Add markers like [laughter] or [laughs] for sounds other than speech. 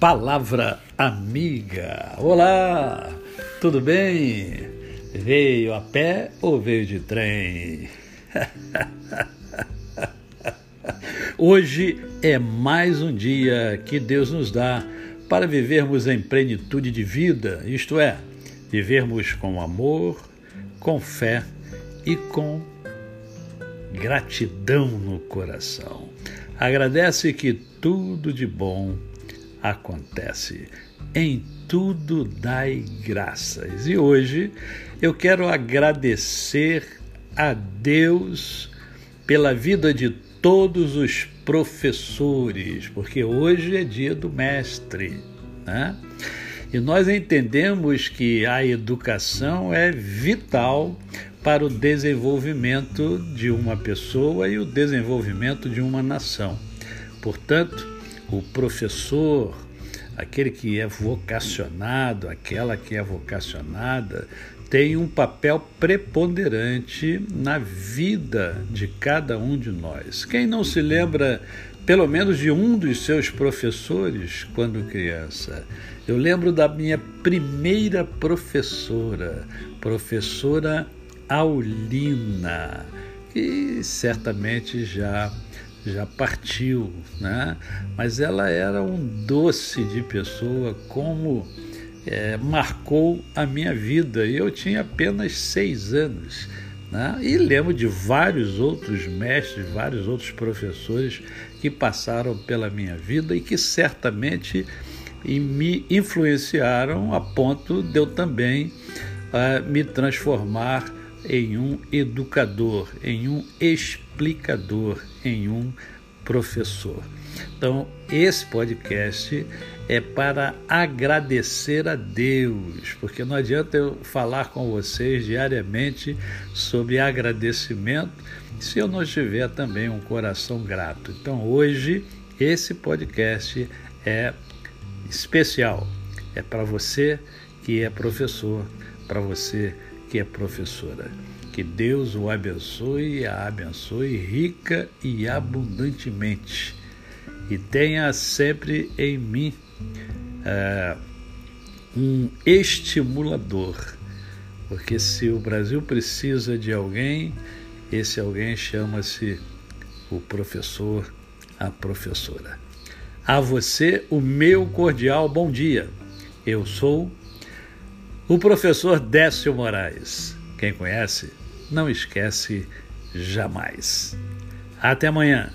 Palavra Amiga. Olá, tudo bem? Veio a pé ou veio de trem? [laughs] Hoje é mais um dia que Deus nos dá para vivermos em plenitude de vida, isto é, vivermos com amor, com fé e com gratidão no coração. Agradece que tudo de bom acontece. Em tudo dai graças. E hoje eu quero agradecer a Deus pela vida de todos os professores, porque hoje é dia do mestre. Né? E nós entendemos que a educação é vital para o desenvolvimento de uma pessoa e o desenvolvimento de uma nação. Portanto, o professor, aquele que é vocacionado, aquela que é vocacionada, tem um papel preponderante na vida de cada um de nós. Quem não se lembra, pelo menos, de um dos seus professores quando criança? Eu lembro da minha primeira professora, professora Aulina, que certamente já já partiu, né? Mas ela era um doce de pessoa, como é, marcou a minha vida. Eu tinha apenas seis anos. Né? E lembro de vários outros mestres, vários outros professores que passaram pela minha vida e que certamente me influenciaram a ponto de eu também uh, me transformar em um educador, em um explicador, em um professor. Então, esse podcast é para agradecer a Deus, porque não adianta eu falar com vocês diariamente sobre agradecimento se eu não tiver também um coração grato. Então, hoje, esse podcast é especial. É para você que é professor, para você que que é professora. Que Deus o abençoe e a abençoe rica e abundantemente. E tenha sempre em mim é, um estimulador. Porque se o Brasil precisa de alguém, esse alguém chama-se o professor, a professora. A você, o meu cordial bom dia. Eu sou o professor Décio Moraes. Quem conhece, não esquece jamais. Até amanhã.